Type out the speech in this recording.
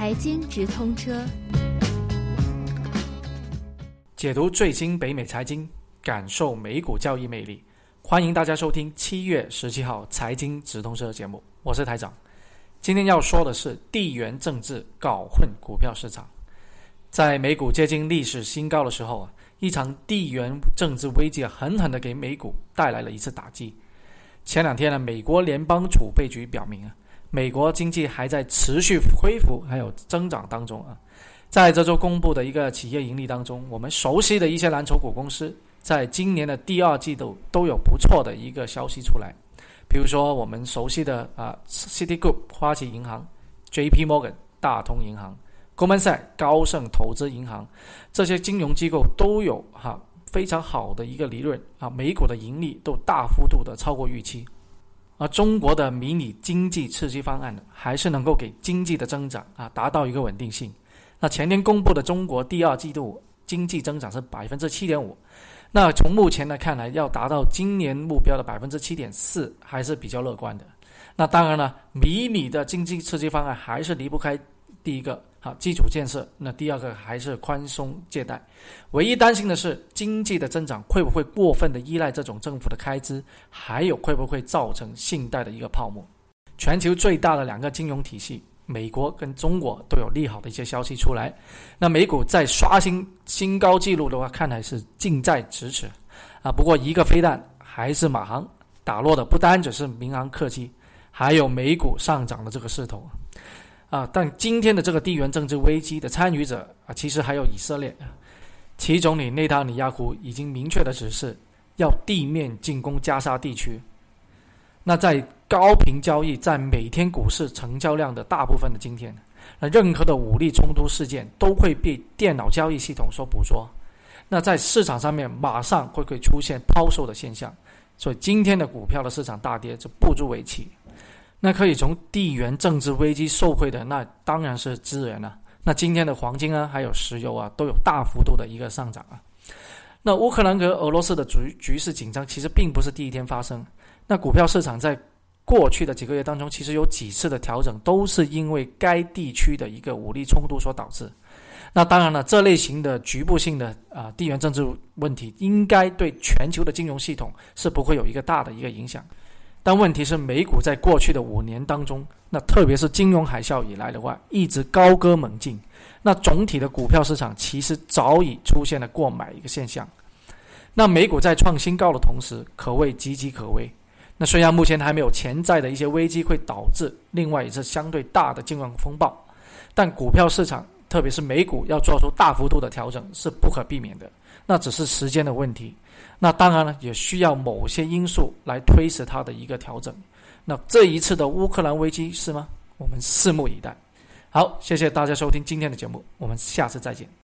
财经直通车，解读最新北美财经，感受美股交易魅力。欢迎大家收听七月十七号财经直通车节目，我是台长。今天要说的是地缘政治搞混股票市场。在美股接近历史新高的时候啊，一场地缘政治危机，狠狠的给美股带来了一次打击。前两天呢，美国联邦储备局表明啊。美国经济还在持续恢复，还有增长当中啊。在这周公布的一个企业盈利当中，我们熟悉的一些蓝筹股公司，在今年的第二季度都有不错的一个消息出来。比如说我们熟悉的啊，City Group 花旗银行、J.P. Morgan 大通银行、g o l m a n Sachs 高盛投资银行这些金融机构都有哈非常好的一个利润啊，美股的盈利都大幅度的超过预期。而中国的迷你经济刺激方案呢，还是能够给经济的增长啊达到一个稳定性。那前天公布的中国第二季度经济增长是百分之七点五，那从目前来看来，要达到今年目标的百分之七点四还是比较乐观的。那当然了，迷你的经济刺激方案还是离不开第一个。好，基础建设。那第二个还是宽松借贷，唯一担心的是经济的增长会不会过分的依赖这种政府的开支，还有会不会造成信贷的一个泡沫。全球最大的两个金融体系，美国跟中国都有利好的一些消息出来。那美股在刷新新高纪录的话，看来是近在咫尺啊。不过一个飞弹还是马航打落的，不单只是民航客机，还有美股上涨的这个势头。啊，但今天的这个地缘政治危机的参与者啊，其实还有以色列。其总理内塔尼亚胡已经明确的指示，要地面进攻加沙地区。那在高频交易占每天股市成交量的大部分的今天，那任何的武力冲突事件都会被电脑交易系统所捕捉。那在市场上面马上会会出现抛售的现象，所以今天的股票的市场大跌就不足为奇。那可以从地缘政治危机受惠的，那当然是资源了。那今天的黄金啊，还有石油啊，都有大幅度的一个上涨啊。那乌克兰和俄罗斯的局局势紧张，其实并不是第一天发生。那股票市场在过去的几个月当中，其实有几次的调整，都是因为该地区的一个武力冲突所导致。那当然了，这类型的局部性的啊地缘政治问题，应该对全球的金融系统是不会有一个大的一个影响。但问题是，美股在过去的五年当中，那特别是金融海啸以来的话，一直高歌猛进。那总体的股票市场其实早已出现了过买一个现象。那美股在创新高的同时，可谓岌岌可危。那虽然目前还没有潜在的一些危机会导致另外一次相对大的金融风暴，但股票市场，特别是美股要做出大幅度的调整是不可避免的。那只是时间的问题。那当然了，也需要某些因素来推迟它的一个调整。那这一次的乌克兰危机是吗？我们拭目以待。好，谢谢大家收听今天的节目，我们下次再见。